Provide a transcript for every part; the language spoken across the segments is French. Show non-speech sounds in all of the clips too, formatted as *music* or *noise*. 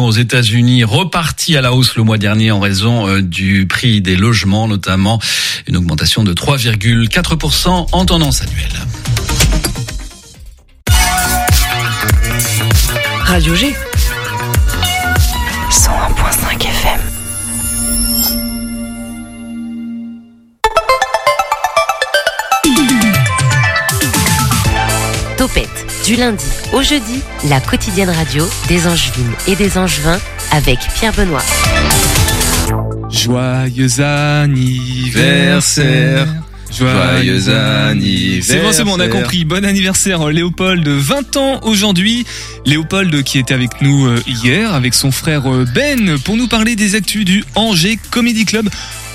aux États-Unis repartie à la hausse le mois dernier en raison euh, du prix des logements, notamment une augmentation de 3,4% en tendance annuelle. Radio G. du lundi au jeudi, la quotidienne radio des Angevines et des Angevins avec Pierre Benoît. Joyeux anniversaire. Joyeux anniversaire. C'est bon, c'est bon, on a compris. Bon anniversaire Léopold, 20 ans aujourd'hui. Léopold qui était avec nous euh, hier avec son frère euh, Ben pour nous parler des actus du Angers Comedy Club.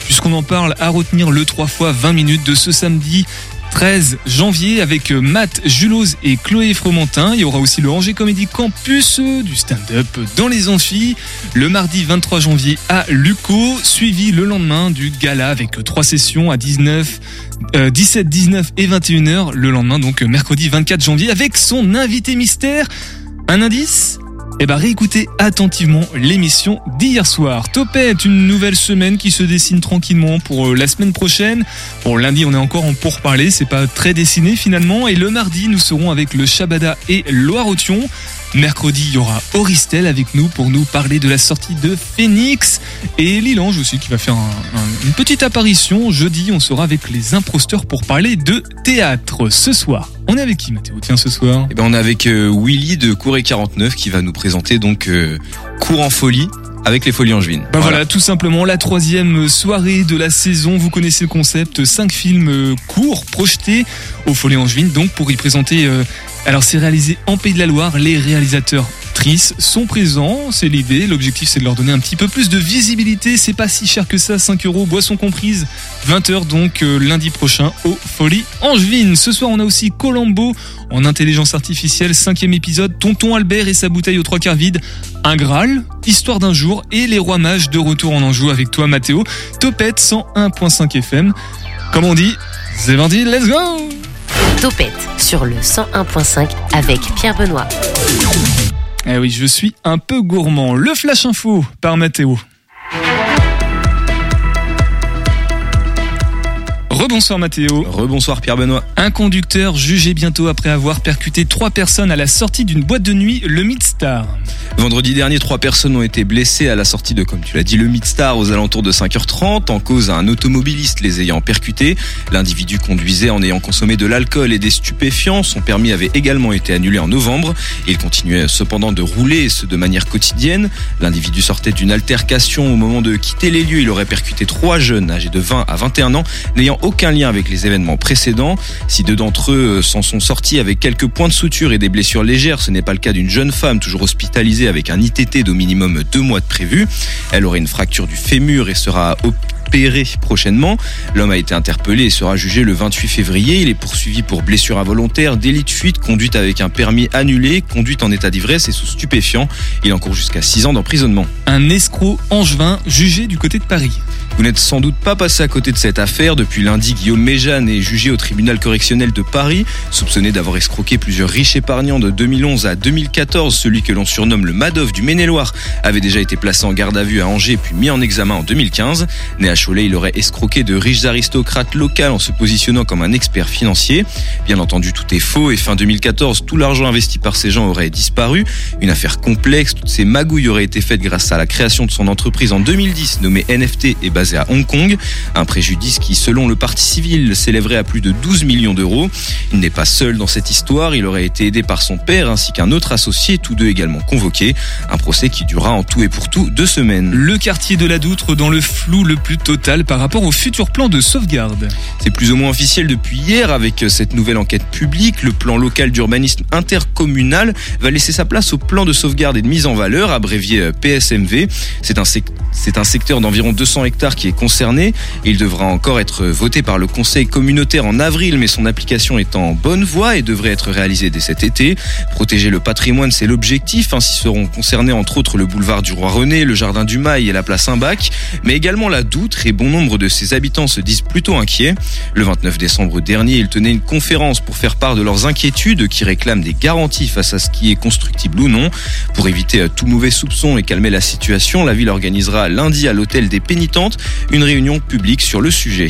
Puisqu'on en parle à retenir le 3 fois 20 minutes de ce samedi 13 janvier avec euh, Matt Julos et Chloé Fromentin. Il y aura aussi le Angers Comedy Campus, euh, du stand-up dans les amphis. Le mardi 23 janvier à Luco, suivi le lendemain du gala avec euh, trois sessions à 19, 17, 19 et 21h. Le lendemain, donc mercredi 24 janvier, avec son invité mystère. Un indice? Eh ben réécoutez attentivement l'émission d'hier soir. Topette, une nouvelle semaine qui se dessine tranquillement pour euh, la semaine prochaine. Pour lundi, on est encore en pourparler, c'est pas très dessiné finalement. Et le mardi, nous serons avec le Shabada et Loire-Othion. Mercredi, il y aura Auristel avec nous pour nous parler de la sortie de Phoenix. Et Lilange aussi qui va faire une petite apparition. Jeudi, on sera avec les imposteurs pour parler de théâtre ce soir. On est avec qui Mathéo? Tiens ce soir Eh ben on est avec euh, Willy de Cour 49 qui va nous présenter donc euh, en folie avec les Folies Angevines. Bah voilà. tout simplement la troisième soirée de la saison. Vous connaissez le concept, cinq films euh, courts projetés aux Folies Angevines, donc pour y présenter. euh, alors c'est réalisé en Pays de la Loire. Les réalisateurs Sont présents, c'est l'idée. L'objectif c'est de leur donner un petit peu plus de visibilité. C'est pas si cher que ça, 5 euros, boisson comprise. 20h donc euh, lundi prochain aux Folies Angevines. Ce soir on a aussi Colombo en intelligence artificielle, cinquième épisode. Tonton Albert et sa bouteille aux trois quarts vide. Un Graal, Histoire d'un jour et les Rois Mages de retour en Anjou avec toi Mathéo. Topette 101.5 FM. Comme on dit, c'est parti, let's go Topette sur le 101.5 avec Pierre Benoît. Eh oui, je suis un peu gourmand. Le Flash Info par Mathéo. Rebonsoir Mathéo. Rebonsoir Pierre Benoît. Un conducteur jugé bientôt après avoir percuté trois personnes à la sortie d'une boîte de nuit, le Midstar. Vendredi dernier, trois personnes ont été blessées à la sortie de, comme tu l'as dit, le Midstar aux alentours de 5h30 en cause à un automobiliste les ayant percutés. L'individu conduisait en ayant consommé de l'alcool et des stupéfiants. Son permis avait également été annulé en novembre. Il continuait cependant de rouler, et ce de manière quotidienne. L'individu sortait d'une altercation au moment de quitter les lieux. Il aurait percuté trois jeunes âgés de 20 à 21 ans, n'ayant aucun lien avec les événements précédents. Si deux d'entre eux s'en sont sortis avec quelques points de suture et des blessures légères, ce n'est pas le cas d'une jeune femme toujours hospitalisée avec un ITT d'au minimum deux mois de prévu. Elle aurait une fracture du fémur et sera opéré prochainement. L'homme a été interpellé et sera jugé le 28 février. Il est poursuivi pour blessure involontaire, délit de fuite, conduite avec un permis annulé, conduite en état d'ivresse et sous stupéfiant. Il encourt jusqu'à 6 ans d'emprisonnement. Un escroc angevin jugé du côté de Paris. Vous n'êtes sans doute pas passé à côté de cette affaire. Depuis lundi, Guillaume Méjeanne est jugé au tribunal correctionnel de Paris, soupçonné d'avoir escroqué plusieurs riches épargnants de 2011 à 2014. Celui que l'on surnomme le Madoff du Maine-et-Loire avait déjà été placé en garde à vue à Angers puis mis en examen en 2015. Né à Cholet, il aurait escroqué de riches aristocrates locaux en se positionnant comme un expert financier. Bien entendu, tout est faux et fin 2014, tout l'argent investi par ces gens aurait disparu. Une affaire complexe, toutes ces magouilles auraient été faites grâce à la création de son entreprise en 2010 nommée NFT et basée à Hong Kong. Un préjudice qui, selon le parti civil, s'élèverait à plus de 12 millions d'euros. Il n'est pas seul dans cette histoire, il aurait été aidé par son père ainsi qu'un autre associé, tous deux également convoqués. Un procès qui durera en tout et pour tout deux semaines. Le quartier de la Doutre dans le flou le plus total par rapport au futur plan de sauvegarde. C'est plus ou moins officiel depuis hier avec cette nouvelle enquête publique. Le plan local d'urbanisme intercommunal va laisser sa place au plan de sauvegarde et de mise en valeur, abrévié PSMV. C'est un, c'est un secteur d'environ 200 hectares qui est concerné. Il devra encore être voté par le conseil communautaire en avril, mais son application est en bonne voie et devrait être réalisée dès cet été. Protéger le patrimoine, c'est l'objectif. Ainsi seront concernés entre autres le boulevard du Roi René, le jardin du Mail et la place Saint-Bac, mais également la Doutre très bon nombre de ses habitants se disent plutôt inquiets. Le 29 décembre dernier, ils tenaient une conférence pour faire part de leurs inquiétudes qui réclament des garanties face à ce qui est constructible ou non. Pour éviter euh, tout mauvais soupçon et calmer la situation, la ville organisera lundi à l'hôtel des pénitentes une réunion publique sur le sujet.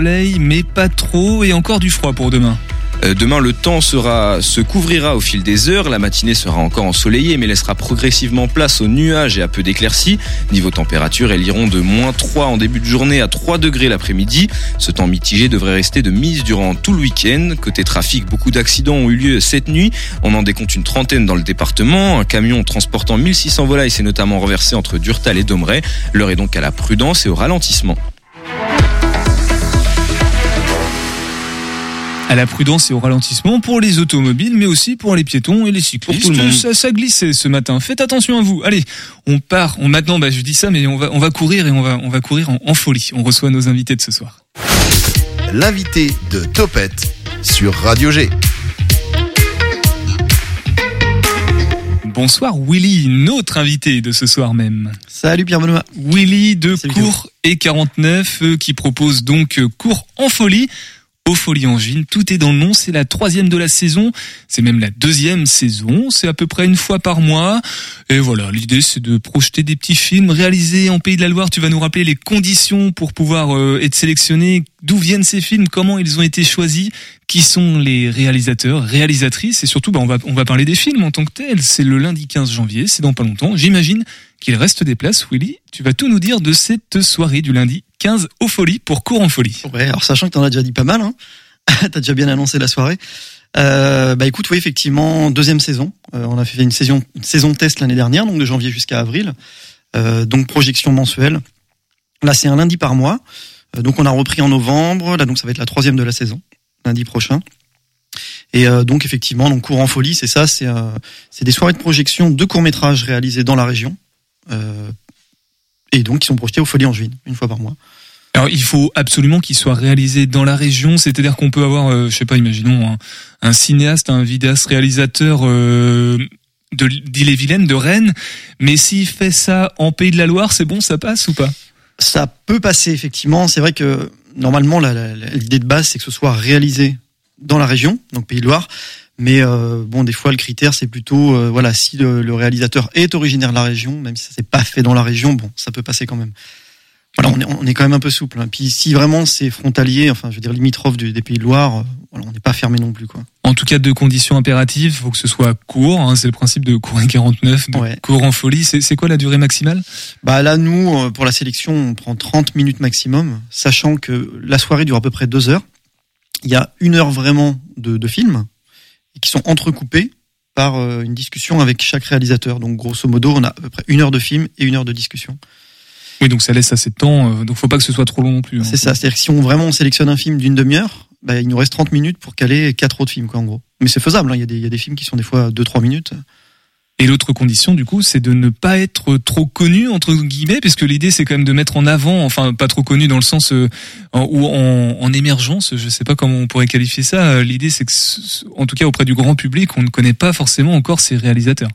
Mais pas trop, et encore du froid pour demain. Euh, demain, le temps sera, se couvrira au fil des heures. La matinée sera encore ensoleillée, mais laissera progressivement place aux nuages et à peu d'éclaircies. Niveau température, elles iront de moins 3 en début de journée à 3 degrés l'après-midi. Ce temps mitigé devrait rester de mise durant tout le week-end. Côté trafic, beaucoup d'accidents ont eu lieu cette nuit. On en décompte une trentaine dans le département. Un camion transportant 1600 volailles s'est notamment renversé entre Durtal et Domeray. L'heure est donc à la prudence et au ralentissement. À la prudence et au ralentissement pour les automobiles, mais aussi pour les piétons et les cyclistes. Pour tout le monde. Ça, ça glissait ce matin. Faites attention à vous. Allez, on part. On maintenant, bah, je dis ça, mais on va, on va courir et on va, on va courir en, en folie. On reçoit nos invités de ce soir. L'invité de Topette sur Radio G. Bonsoir Willy, notre invité de ce soir même. Salut Pierre Benoît. Willy de Salut, Cours et 49 euh, qui propose donc euh, Cours en folie aux Folies Angevines. Tout est dans le nom. C'est la troisième de la saison. C'est même la deuxième saison. C'est à peu près une fois par mois. Et voilà, l'idée c'est de projeter des petits films réalisés en Pays de la Loire. Tu vas nous rappeler les conditions pour pouvoir euh, être sélectionné. D'où viennent ces films? Comment ils ont été choisis? Qui sont les réalisateurs, réalisatrices? Et surtout, bah, on va on va parler des films en tant que tels. C'est le lundi 15 janvier. C'est dans pas longtemps. J'imagine qu'il reste des places. Willy, tu vas tout nous dire de cette soirée du lundi 15 aux Folies pour Cours en Folie. Alors sachant que t'en as déjà dit pas mal, hein. *laughs* t'as déjà bien annoncé la soirée. Euh, bah écoute, oui, effectivement, deuxième saison. Euh, on a fait une saison, une saison test l'année dernière, donc de janvier jusqu'à avril. Euh, donc projection mensuelle. Là, c'est un lundi par mois. Donc on a repris en novembre. Là, donc ça va être la troisième de la saison, lundi prochain. Et donc effectivement, donc cours en folie, c'est ça. C'est c'est des soirées de projection de courts métrages réalisés dans la région. Et donc qui sont projetés aux Folies Angevines, une fois par mois. Alors il faut absolument qu'il soit réalisé dans la région, c'est-à-dire qu'on peut avoir, euh, je sais pas, imaginons un, un cinéaste, un vidéaste réalisateur euh, de d'Ille-et-Vilaine, de Rennes, mais s'il fait ça en Pays de la Loire, c'est bon, ça passe ou pas? Ça peut passer effectivement. C'est vrai que normalement l'idée de base c'est que ce soit réalisé dans la région, donc Pays de Loire. Mais euh, bon, des fois le critère c'est plutôt euh, voilà si le, le réalisateur est originaire de la région, même si ça s'est pas fait dans la région, bon ça peut passer quand même. Voilà, on est, on est quand même un peu souple. hein. Puis si vraiment c'est frontalier, enfin je veux dire limitrophe du- des Pays de Loire, euh, voilà, on n'est pas fermé non plus quoi. En tout cas, deux conditions impératives, faut que ce soit court, hein, c'est le principe de cours 49, de Ouais. cours en folie. C'est quoi la durée maximale? Bah là nous pour la sélection on prend 30 minutes maximum, sachant que la soirée dure à peu près deux heures. Il y a une heure vraiment de, de films qui sont entrecoupés par euh, une discussion avec chaque réalisateur. Donc grosso modo on a à peu près une heure de film et une heure de discussion. Oui, donc ça laisse assez de temps, euh, donc faut pas que ce soit trop long non plus. hein. C'est ça, c'est-à-dire que si on vraiment on sélectionne un film d'une demi-heure, bah, il nous reste 30 minutes pour caler quatre autres films quoi en gros. Mais c'est faisable, hein. il, y a des, il y a des films qui sont des fois 2-3 minutes. Et l'autre condition, du coup, c'est de ne pas être trop connu entre guillemets, puisque l'idée c'est quand même de mettre en avant, enfin pas trop connu dans le sens euh, ou en, en émergence, je sais pas comment on pourrait qualifier ça. Euh, L'idée c'est que, en tout cas auprès du grand public, on ne connaît pas forcément encore ces réalisateurs.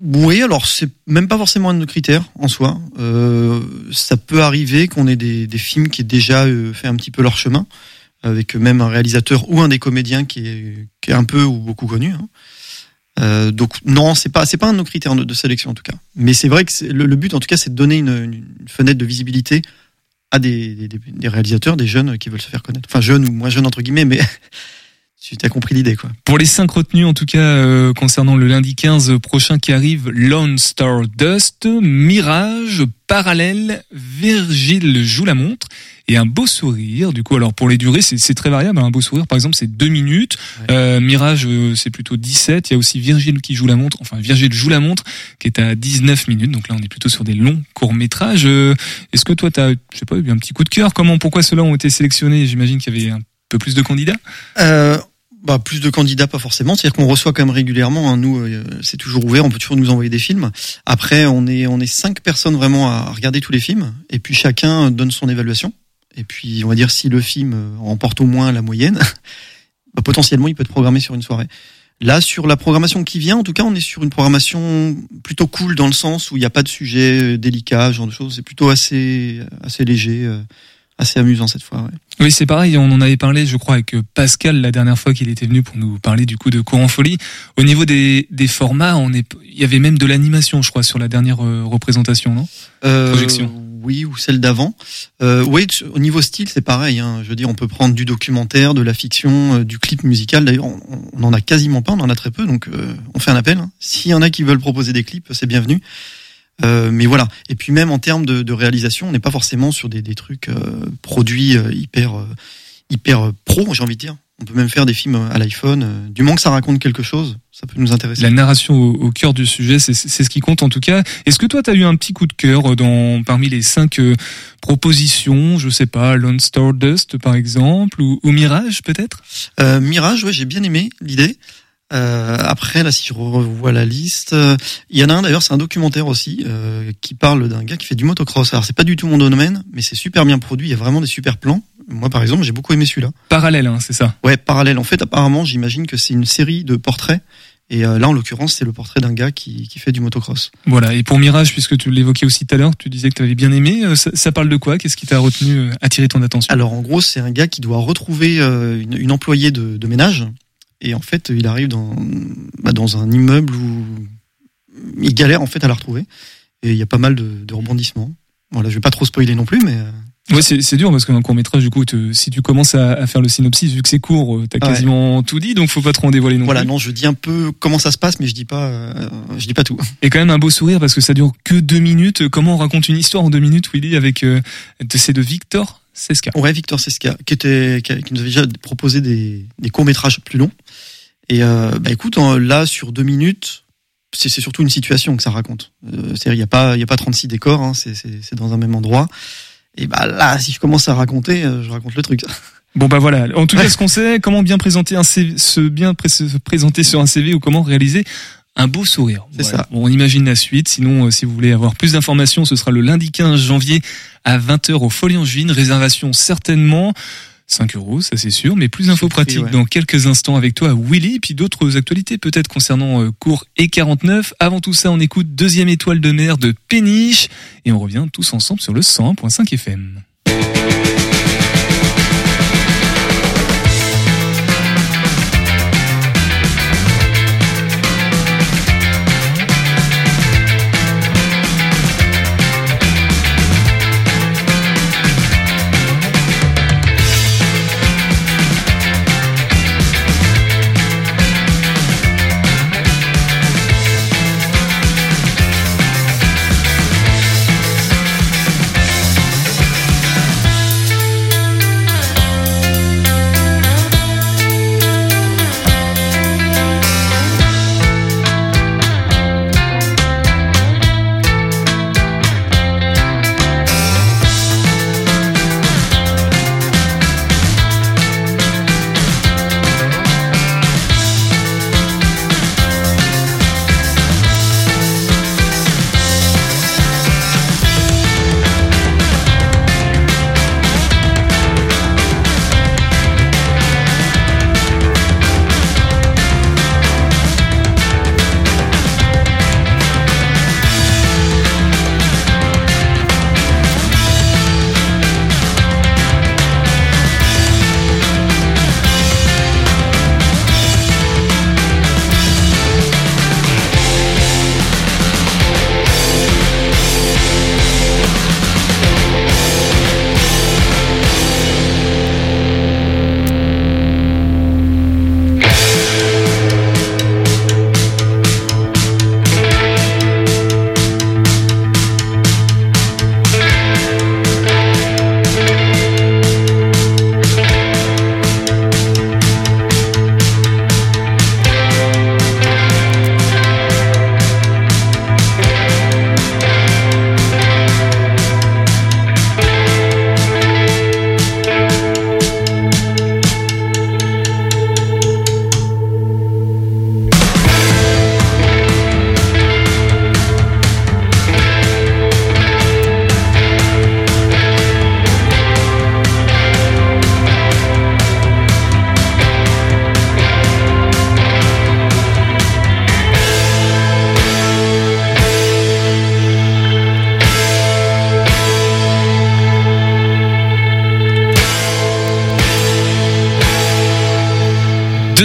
Oui, alors c'est même pas forcément un de nos critères en soi. Euh, ça peut arriver qu'on ait des, films qui aient déjà euh, fait un petit peu leur chemin, avec même un réalisateur ou un des comédiens qui est, qui est un peu ou beaucoup connu. hein. Euh, donc non, c'est pas c'est pas un de nos critères de, sélection en tout cas. Mais c'est vrai que le, but en tout cas c'est de donner une, une fenêtre de visibilité à des, des- des réalisateurs, des jeunes qui veulent se faire connaître. Enfin jeunes ou moins jeunes entre guillemets, mais *laughs* tu as compris l'idée quoi. Pour les cinq retenus, en tout cas, euh, concernant le lundi 15 prochain qui arrive, Lone Star Dust, Mirage, Parallèle, Virgile joue la montre et un beau sourire. Du coup, alors pour les durées, c'est c'est très variable. hein. Un beau sourire, par exemple, c'est deux minutes. Ouais. Euh, Mirage, euh, c'est plutôt 17. Il y a aussi Virgile qui joue la montre. Enfin, Virgile joue la montre, qui est à 19 minutes. Donc là, on est plutôt sur des longs courts métrages. Est-ce que toi, t'as, je sais pas, eu un petit coup de cœur? Comment, pourquoi ceux-là ont été sélectionnés? J'imagine qu'il y avait un peu plus de candidats. Euh, bah, plus de candidats, pas forcément. C'est-à-dire qu'on reçoit quand même régulièrement. hein. Nous, euh, c'est toujours ouvert. On peut toujours nous envoyer des films. Après, on est on est cinq personnes vraiment à regarder tous les films, et puis chacun donne son évaluation. Et puis, on va dire si le film euh, remporte au moins la moyenne, *laughs* bah, potentiellement, il peut être programmé sur une soirée. Là, sur la programmation qui vient, en tout cas, on est sur une programmation plutôt cool dans le sens où il n'y a pas de sujet délicat, ce genre de choses. C'est plutôt assez, assez léger, euh, assez amusant cette fois. Ouais. Oui, c'est pareil. On en avait parlé, je crois, avec Pascal la dernière fois qu'il était venu pour nous parler du coup de Courant Folie. Au niveau des, des formats, on est, il y avait même de l'animation, je crois, sur la dernière euh, représentation, non? Euh, Projection. Oui, ou celle d'avant. Euh, oui, au niveau style, c'est pareil. Hein. Je veux dire, on peut prendre du documentaire, de la fiction, euh, du clip musical. D'ailleurs, on, on en a quasiment pas, on en a très peu, donc euh, on fait un appel. hein. S'il y en a qui veulent proposer des clips, c'est bienvenu. Euh, mais voilà. Et puis même en termes de, de réalisation, on n'est pas forcément sur des, des trucs euh, produits euh, hyper hyper pro, j'ai envie de dire. On peut même faire des films à l'iPhone. Du moment que ça raconte quelque chose, ça peut nous intéresser. La narration au, au cœur du sujet, c'est ce qui compte en tout cas. Est-ce que toi, tu as eu un petit coup de cœur dans parmi les cinq euh, propositions, je sais pas, Lone Stardust par exemple, ou, ou Mirage peut-être? Euh, Mirage, ouais, j'ai bien aimé l'idée. Euh, après, là, si je revois la liste, euh, il y en a un d'ailleurs, c'est un documentaire aussi euh, qui parle d'un gars qui fait du motocross. Alors, c'est pas du tout mon domaine, mais c'est super bien produit. Il y a vraiment des super plans. Moi, par exemple, j'ai beaucoup aimé celui-là. Parallèle, hein, c'est ça. Ouais, parallèle. En fait, apparemment, j'imagine que c'est une série de portraits. Et euh, là, en l'occurrence, c'est le portrait d'un gars qui, qui fait du motocross. Voilà. Et pour Mirage, puisque tu l'évoquais aussi tout à l'heure, tu disais que tu avais bien aimé. euh, Ça, ça parle de quoi? Qu'est-ce qui t'a retenu, attiré ton attention? Alors, en gros, c'est un gars qui doit retrouver une, une employée de, de ménage. Et en fait, il arrive dans, bah, dans un immeuble où il galère en fait à la retrouver. Et il y a pas mal de, de rebondissements. Voilà, je vais pas trop spoiler non plus, mais euh, Ouais, c'est dur parce qu'un court métrage, du coup, te- si tu commences à, à faire le synopsis, vu que c'est court, euh, t'as Ouais. quasiment tout dit, donc faut pas trop en dévoiler non voilà, plus. non, je dis un peu comment ça se passe, mais je dis pas, euh, je dis pas tout. *laughs* Et quand même un beau sourire parce que ça dure que deux minutes. Comment on raconte une histoire en deux minutes, Willy, avec euh, c'est de Victor? Seska. Ouais, Victor Seska, qui était, qui, nous avait déjà proposé des, des courts métrages plus longs. Et euh, bah écoute, en- là sur deux minutes, c'est surtout une situation que ça raconte. Euh, c'est-à-dire, il y a pas, il y a pas 36 décors, hein, c'est dans un même endroit. Et bah là, si je commence à raconter, euh, je raconte le truc. *laughs* Bon bah voilà. En tout cas, ce qu'on sait, comment bien présenter un CV, se bien pré- se présenter sur un CV ou comment réaliser un beau sourire. C'est ça. Bon, on imagine la suite. Sinon, euh, si vous voulez avoir plus d'informations, ce sera le lundi 15 janvier à 20h au Folie Angevine. Réservation certainement. 5 euros, ça c'est sûr, mais plus d'infos pratiques ouais. dans quelques instants avec toi, Willy, puis d'autres actualités peut-être concernant euh, cours et 49. Avant tout ça, on écoute deuxième étoile de mer de Péniche et on revient tous ensemble sur le 101.5 FM.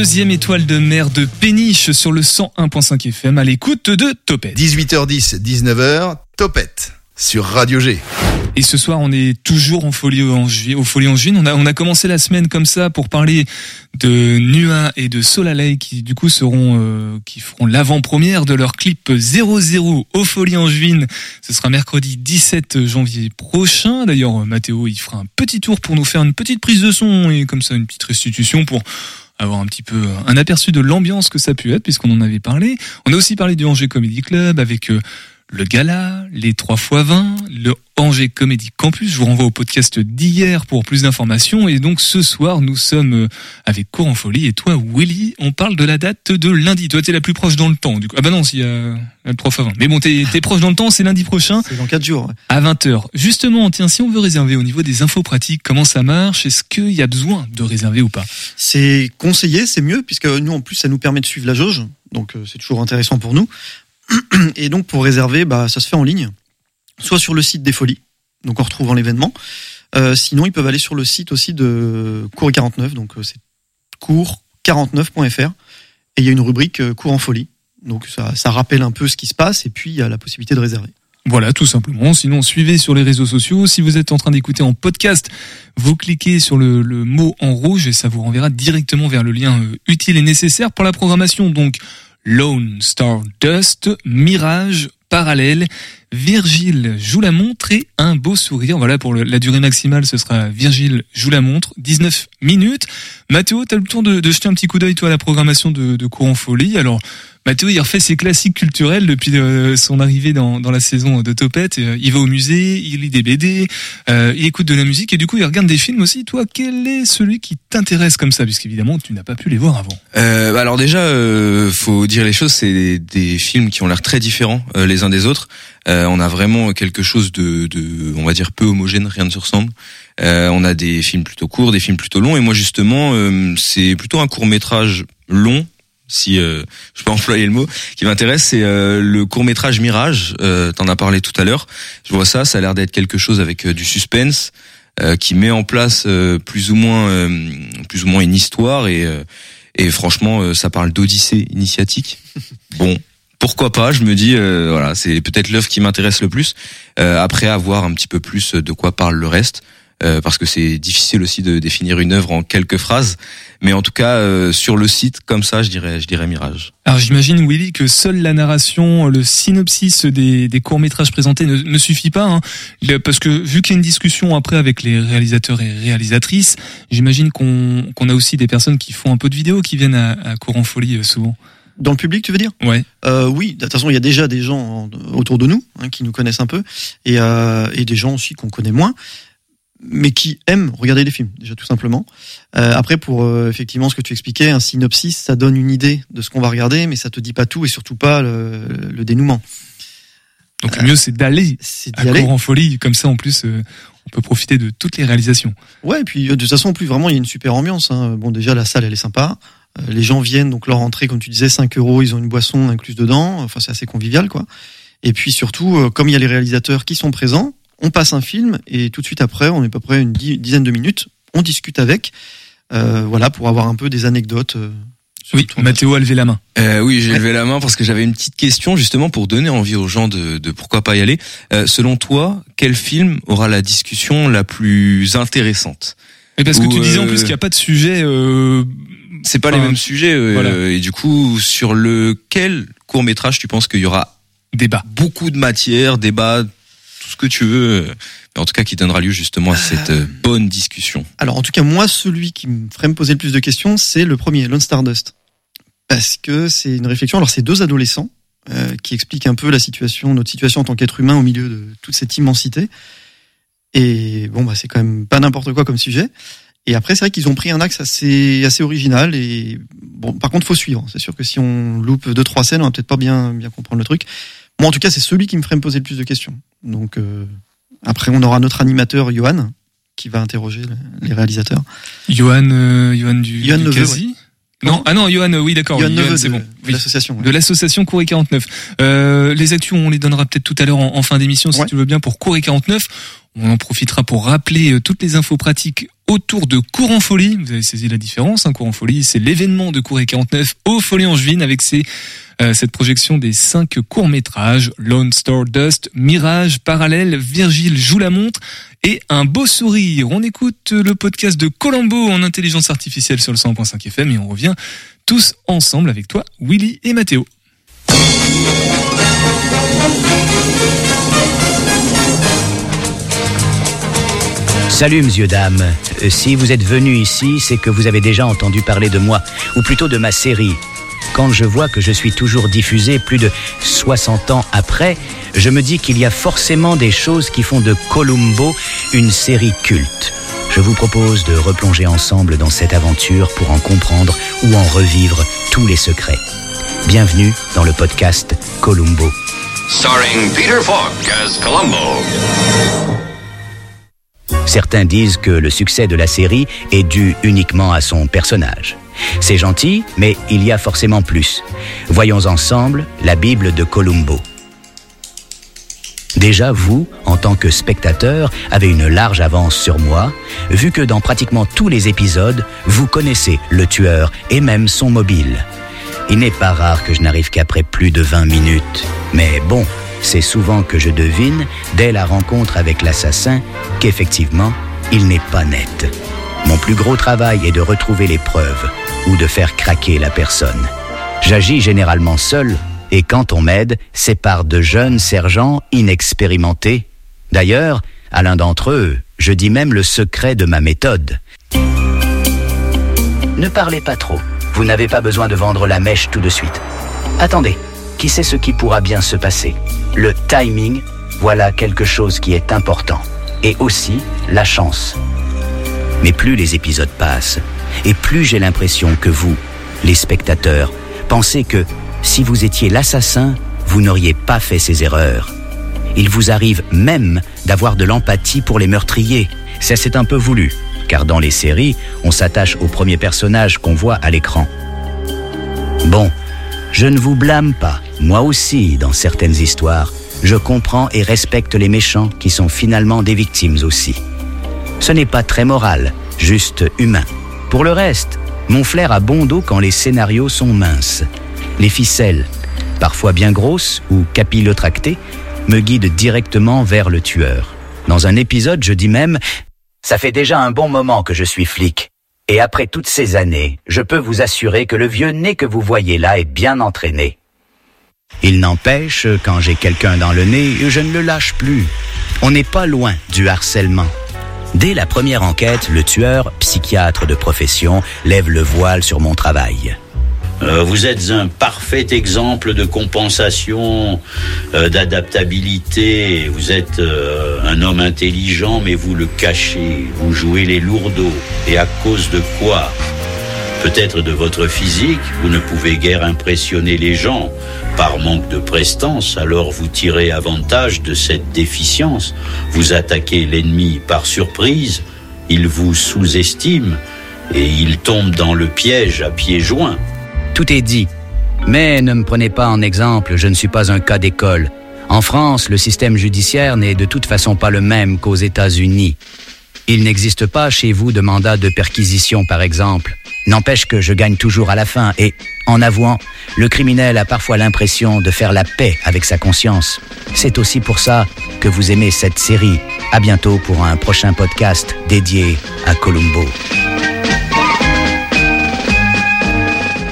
Deuxième étoile de mer de Péniche sur le 101.5 FM à l'écoute de Topette. 18h10, 19h, Topette sur Radio G. Et ce soir, on est toujours en folie en au folie en. On a, on a commencé la semaine comme ça pour parler de Nua et de Solalei qui du coup seront, euh, qui feront l'avant-première de leur clip 00 au folie en juin. Ce sera mercredi 17 janvier prochain. D'ailleurs, Mathéo, il fera un petit tour pour nous faire une petite prise de son et comme ça une petite restitution pour avoir un petit peu un aperçu de l'ambiance que ça a être puisqu'on en avait parlé. On a aussi parlé du Angers Comedy Club avec euh, le gala, les 3 x 20, le Angers Comedy Campus. Je vous renvoie au podcast d'hier pour plus d'informations. Et donc ce soir, nous sommes euh, avec Courant Folie. Et toi, Willy, on parle de la date de lundi. Toi, t'es la plus proche dans le temps. Du coup. Ah bah non, s'il y a le 3 x 20. Mais bon, t'es es proche dans le temps, c'est lundi prochain. C'est dans 4 jours. ouais. À 20h. Justement, tiens, si on veut réserver au niveau des infos pratiques, comment ça marche? Est-ce qu'il y a besoin de réserver ou pas? C'est conseillé, c'est mieux, puisque nous, en plus, ça nous permet de suivre la jauge. Donc, euh, c'est toujours intéressant pour nous. Et donc, pour réserver, bah, ça se fait en ligne. Soit sur le site des Folies, donc en retrouvant l'événement. Euh, sinon, ils peuvent aller sur le site aussi de Cours 49, donc euh, c'est cours49.fr. Et il y a une rubrique euh, Cours en folie. Donc, ça, rappelle un peu ce qui se passe, et puis il y a la possibilité de réserver. Voilà, tout simplement. Sinon, suivez sur les réseaux sociaux. Si vous êtes en train d'écouter en podcast, vous cliquez sur le, le mot en rouge et ça vous renverra directement vers le lien utile et nécessaire pour la programmation. Donc, Lone Star Dust, Mirage, Parallèle, Virgile joue la montre et un beau sourire. Voilà, pour la durée maximale, ce sera Virgile joue la montre, 19 minutes. Mathéo, t'as le temps de, de jeter un petit coup d'œil, toi, à la programmation de, de Courant Folie. Alors, Mathéo, il refait ses classiques culturels depuis euh, son arrivée dans, dans la saison de Topette. Euh, Il va au musée, il lit des BD, euh, il écoute de la musique et du coup, il regarde des films aussi. Toi, quel est celui qui t'intéresse comme ça? Puisqu'évidemment, tu n'as pas pu les voir avant. Euh, bah alors déjà, euh, faut dire les choses, c'est des, films qui ont l'air très différents les uns des autres. On a vraiment quelque chose de, on va dire peu homogène, rien ne se ressemble. On a des films plutôt courts, des films plutôt longs, et moi justement, c'est plutôt un court métrage long, si euh, je peux employer le mot, qui m'intéresse, c'est euh, le court métrage Mirage. Euh, T'en as parlé tout à l'heure. Je vois ça, ça a l'air d'être quelque chose avec euh, du suspense. euh, qui met en place euh, plus ou moins euh, plus ou moins une histoire et euh, et franchement, euh, ça parle d'Odyssée initiatique. *laughs* Bon, pourquoi pas Je me dis, euh, voilà, c'est peut-être l'œuvre qui m'intéresse le plus. Euh, après, avoir un petit peu plus de quoi parle le reste, euh, parce que c'est difficile aussi de définir une œuvre en quelques phrases. Mais en tout cas, euh, sur le site, comme ça, je dirais, je dirais Mirage. Alors j'imagine Willy que seule la narration, le synopsis des, des courts métrages présentés ne, ne suffit pas, hein. Parce que vu qu'il y a une discussion après avec les réalisateurs et réalisatrices, j'imagine qu'on qu'on a aussi des personnes qui font un peu de vidéo qui viennent à, à Courant Folie euh, souvent. Dans le public, tu veux dire? Ouais. Euh, oui, de toute façon, il y a déjà des gens en- autour de nous hein, qui nous connaissent un peu, et, euh, et des gens aussi qu'on connaît moins, mais qui aiment regarder les films, déjà tout simplement. Euh, après, pour euh, effectivement ce que tu expliquais, un synopsis, ça donne une idée de ce qu'on va regarder, mais ça te dit pas tout et surtout pas le, le dénouement. Donc le mieux c'est d'aller C'est à aller. Courant Folie, comme ça en plus euh, on peut profiter de toutes les réalisations. Ouais, et puis euh, de toute façon, en plus vraiment, il y a une super ambiance. Hein. Bon, déjà la salle, elle est sympa. Euh, les gens viennent, donc leur entrée, comme tu disais, 5 euros, ils ont une boisson incluse dedans. Enfin, c'est assez convivial, quoi. Et puis surtout, euh, comme il y a les réalisateurs qui sont présents, on passe un film et tout de suite après, on est à peu près une di- dizaine de minutes, on discute avec, euh, voilà, pour avoir un peu des anecdotes. euh, Oui. Mathéo a levé la main. Euh, oui, j'ai levé la main parce que j'avais une petite question justement pour donner envie aux gens de, de pourquoi pas y aller. Euh, selon toi, quel film aura la discussion la plus intéressante Et parce que tu disais en euh, plus qu'il n'y a pas de sujet. Euh, C'est pas Enfin, les mêmes sujets euh, voilà. et du coup, sur lequel court métrage tu penses qu'il y aura débat. beaucoup de matière, débat, tout ce que tu veux, euh, mais en tout cas qui donnera lieu justement à cette euh, bonne discussion. Alors en tout cas, moi, celui qui me ferait me poser le plus de questions, c'est le premier, Lone Stardust. Parce que c'est une réflexion. Alors c'est deux adolescents euh, qui expliquent un peu la situation, notre situation en tant qu'être humain au milieu de toute cette immensité. Et bon, bah c'est quand même pas n'importe quoi comme sujet. Et après, c'est vrai qu'ils ont pris un axe assez assez original. Et bon, par contre, faut suivre. C'est sûr que si on loupe deux trois scènes, on va peut-être pas bien bien comprendre le truc. Moi, en tout cas, c'est celui qui me ferait me poser le plus de questions. Donc euh, après, on aura notre animateur Johan qui va interroger les réalisateurs. Johan, euh, Johan du, Johan du Neveu, Non, ah non, Johan, euh, oui, d'accord. Johan Neveu c'est de, bon. de Oui. l'association. ouais. De l'association Courrier 49. Euh, les actus, on les donnera peut-être tout à l'heure en, en fin d'émission, si Ouais. tu veux bien, pour Courrier 49. On en profitera pour rappeler euh, toutes les infos pratiques autour de Courant Folie. Vous avez saisi la différence. Hein. Courant Folie, c'est l'événement de Couré 49 au Folie Angevine avec euh, cette projection des cinq courts-métrages Lone Star Dust, Mirage, Parallèle, Virgile joue la montre et un beau sourire. On écoute le podcast de Colombo en intelligence artificielle sur le 100.5 FM et on revient tous ensemble avec toi, Willy et Mathéo. Salut, monsieur, dame. Euh, si vous êtes venu ici, c'est que vous avez déjà entendu parler de moi, ou plutôt de ma série. Quand je vois que je suis toujours diffusé plus de 60 ans après, je me dis qu'il y a forcément des choses qui font de Columbo une série culte. Je vous propose de replonger ensemble dans cette aventure pour en comprendre ou en revivre tous les secrets. Bienvenue dans le podcast Columbo. Starring Peter Falk as Columbo. Certains disent que le succès de la série est dû uniquement à son personnage. C'est gentil, mais il y a forcément plus. Voyons ensemble la Bible de Columbo. Déjà, vous, en tant que spectateur, avez une large avance sur moi, vu que dans pratiquement tous les épisodes, vous connaissez le tueur et même son mobile. Il n'est pas rare que je n'arrive qu'après plus de 20 minutes. Mais bon, c'est souvent que je devine, dès la rencontre avec l'assassin, qu'effectivement, il n'est pas net. Mon plus gros travail est de retrouver les preuves ou de faire craquer la personne. J'agis généralement seul et quand on m'aide, c'est par de jeunes sergents inexpérimentés. D'ailleurs, à l'un d'entre eux, je dis même le secret de ma méthode. Ne parlez pas trop. Vous n'avez pas besoin de vendre la mèche tout de suite. Attendez, qui sait ce qui pourra bien se passer Le timing, voilà quelque chose qui est important. Et aussi la chance. Mais plus les épisodes passent, et plus j'ai l'impression que vous, les spectateurs, pensez que si vous étiez l'assassin, vous n'auriez pas fait ces erreurs. Il vous arrive même d'avoir de l'empathie pour les meurtriers. Ça c'est un peu voulu, car dans les séries, on s'attache au premier personnage qu'on voit à l'écran. Bon, je ne vous blâme pas. Moi aussi, dans certaines histoires, je comprends et respecte les méchants qui sont finalement des victimes aussi. Ce n'est pas très moral, juste humain. Pour le reste, mon flair a bon dos quand les scénarios sont minces. Les ficelles, parfois bien grosses ou capillotractées, me guident directement vers le tueur. Dans un épisode, je dis même ⁇ Ça fait déjà un bon moment que je suis flic. Et après toutes ces années, je peux vous assurer que le vieux nez que vous voyez là est bien entraîné. Il n'empêche, quand j'ai quelqu'un dans le nez, je ne le lâche plus. On n'est pas loin du harcèlement. Dès la première enquête, le tueur, psychiatre de profession, lève le voile sur mon travail. Euh, vous êtes un parfait exemple de compensation, euh, d'adaptabilité. Vous êtes euh, un homme intelligent, mais vous le cachez. Vous jouez les lourdeaux. Et à cause de quoi? Peut-être de votre physique, vous ne pouvez guère impressionner les gens par manque de prestance, alors vous tirez avantage de cette déficience. Vous attaquez l'ennemi par surprise, il vous sous-estime et il tombe dans le piège à pieds joints. Tout est dit. Mais ne me prenez pas en exemple, je ne suis pas un cas d'école. En France, le système judiciaire n'est de toute façon pas le même qu'aux États-Unis. Il n'existe pas chez vous de mandat de perquisition, par exemple. N'empêche que je gagne toujours à la fin et, en avouant, le criminel a parfois l'impression de faire la paix avec sa conscience. C'est aussi pour ça que vous aimez cette série. À bientôt pour un prochain podcast dédié à Columbo.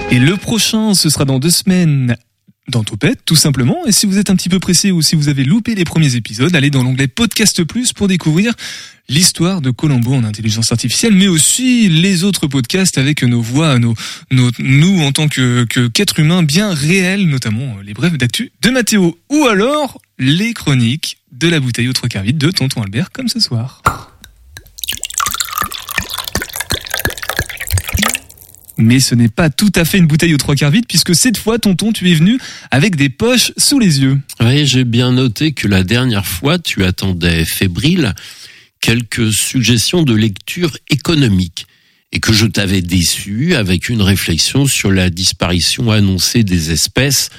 Et le prochain, ce sera dans deux semaines dans Topette, tout simplement. Et si vous êtes un petit peu pressé ou si vous avez loupé les premiers épisodes, allez dans l'onglet Podcast Plus pour découvrir l'histoire de Colombo en intelligence artificielle, mais aussi les autres podcasts avec nos voix, nos, nos nous en tant que qu'êtres humains bien réels, notamment les brèves d'actu de Mathéo, ou alors les chroniques de la bouteille aux trois vide de Tonton Albert, comme ce soir. Mais ce n'est pas tout à fait une bouteille aux trois quarts vide, puisque cette fois, tonton, tu es venu avec des poches sous les yeux. Oui, j'ai bien noté que la dernière fois, tu attendais fébrile quelques suggestions de lecture économique et que je t'avais déçu avec une réflexion sur la disparition annoncée des espèces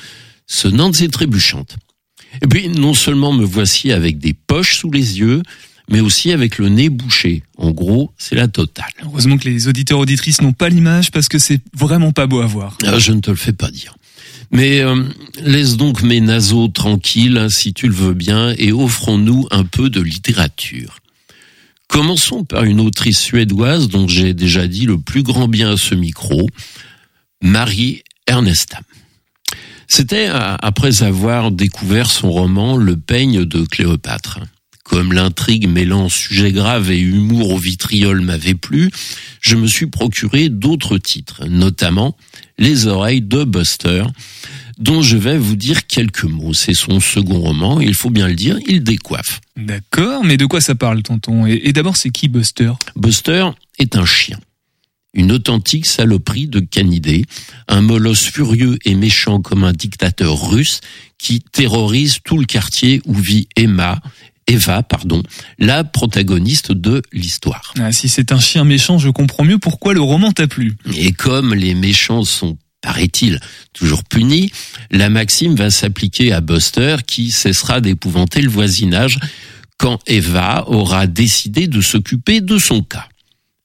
sonnantes et trébuchantes. Et puis, non seulement me voici avec des poches sous les yeux, mais aussi avec le nez bouché. En gros, c'est la totale. Heureusement que les auditeurs auditrices n'ont pas l'image parce que c'est vraiment pas beau à voir. Ah, je ne te le fais pas dire. Mais euh, laisse donc mes naseaux tranquilles, si tu le veux bien, et offrons-nous un peu de littérature. Commençons par une autrice suédoise dont j'ai déjà dit le plus grand bien à ce micro, Marie Ernestam. C'était après avoir découvert son roman Le peigne de Cléopâtre. Comme l'intrigue mêlant sujet grave et humour au vitriol m'avait plu, je me suis procuré d'autres titres, notamment Les oreilles de Buster, dont je vais vous dire quelques mots. C'est son second roman, il faut bien le dire, il décoiffe. D'accord, mais de quoi ça parle, tonton? Et, d'abord, c'est qui Buster? Buster est un chien. Une authentique saloperie de canidé, un molosse furieux et méchant comme un dictateur russe qui terrorise tout le quartier où vit Emma, Eva, pardon, la protagoniste de l'histoire. Ah, si c'est un chien méchant, je comprends mieux pourquoi le roman t'a plu. Et comme les méchants sont paraît-il, toujours punis, la maxime va s'appliquer à Buster qui cessera d'épouvanter le voisinage quand Eva aura décidé de s'occuper de son cas.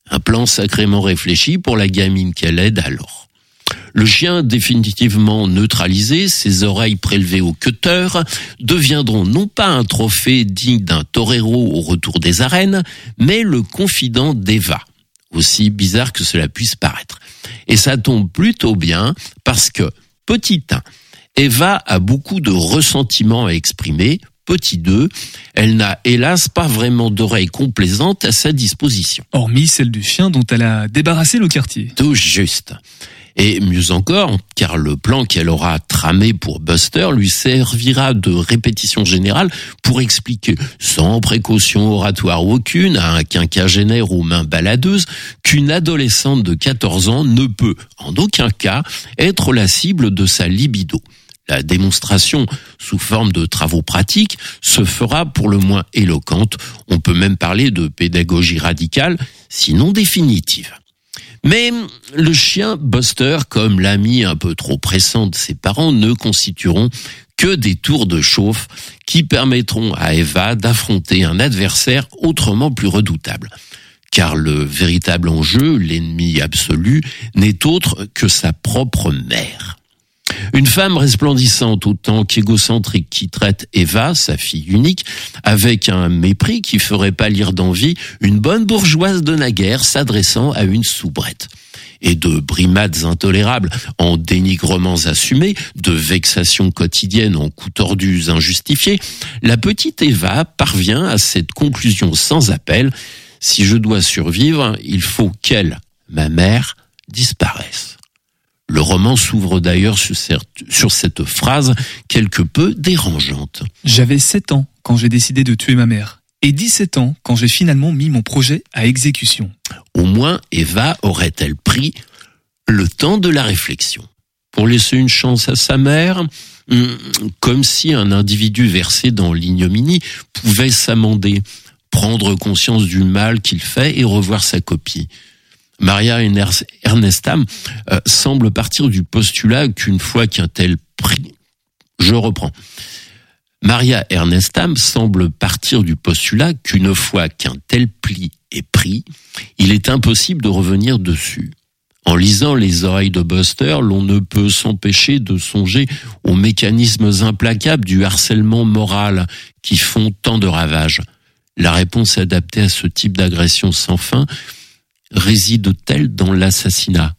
Un plan sacrément réfléchi pour la gamine qu'elle aide alors. Le chien définitivement neutralisé, ses oreilles prélevées au cutter, deviendront non pas un trophée digne d'un torero au retour des arènes, mais le confident d'Eva, aussi bizarre que cela puisse paraître. Et ça tombe plutôt bien parce que, petit 1, Eva a beaucoup de ressentiments à exprimer. Petit 2, elle n'a hélas pas vraiment d'oreilles complaisantes à sa disposition. Hormis celle du chien dont elle a débarrassé le quartier. Tout juste. Et mieux encore, car le plan qu'elle aura tramé pour Buster lui servira de répétition générale pour expliquer, sans précaution oratoire aucune, à un quinquagénaire aux mains baladeuses, qu'une adolescente de 14 ans ne peut, en aucun cas, être la cible de sa libido. La démonstration, sous forme de travaux pratiques, se fera pour le moins éloquente. On peut même parler de pédagogie radicale, sinon définitive. Mais le chien Buster, comme l'ami un peu trop pressant de ses parents, ne constitueront que des tours de chauffe qui permettront à Eva d'affronter un adversaire autrement plus redoutable. Car le véritable enjeu, l'ennemi absolu, n'est autre que sa propre mère. Une femme resplendissante autant qu'égocentrique qui traite Eva, sa fille unique, avec un mépris qui ferait pâlir d'envie une bonne bourgeoise de naguère s'adressant à une soubrette et de brimades intolérables en dénigrements assumés, de vexations quotidiennes en coups tordus injustifiés, la petite Eva parvient à cette conclusion sans appel. Si je dois survivre, il faut qu'elle, ma mère, disparaisse. Le roman s'ouvre d'ailleurs sur cette phrase quelque peu dérangeante. J'avais 7 ans quand j'ai décidé de tuer ma mère et 17 ans quand j'ai finalement mis mon projet à exécution. Au moins, Eva aurait-elle pris le temps de la réflexion pour laisser une chance à sa mère, hmm, comme si un individu versé dans l'ignominie pouvait s'amender, prendre conscience du mal qu'il fait et revoir sa copie. Maria Ernestam euh, semble partir du postulat qu'une fois qu'un tel prix, je reprends. Maria Ernestam semble partir du postulat qu'une fois qu'un tel pli est pris, il est impossible de revenir dessus. En lisant Les oreilles de Buster, l'on ne peut s'empêcher de songer aux mécanismes implacables du harcèlement moral qui font tant de ravages. La réponse adaptée à ce type d'agression sans fin réside-t-elle dans l'assassinat?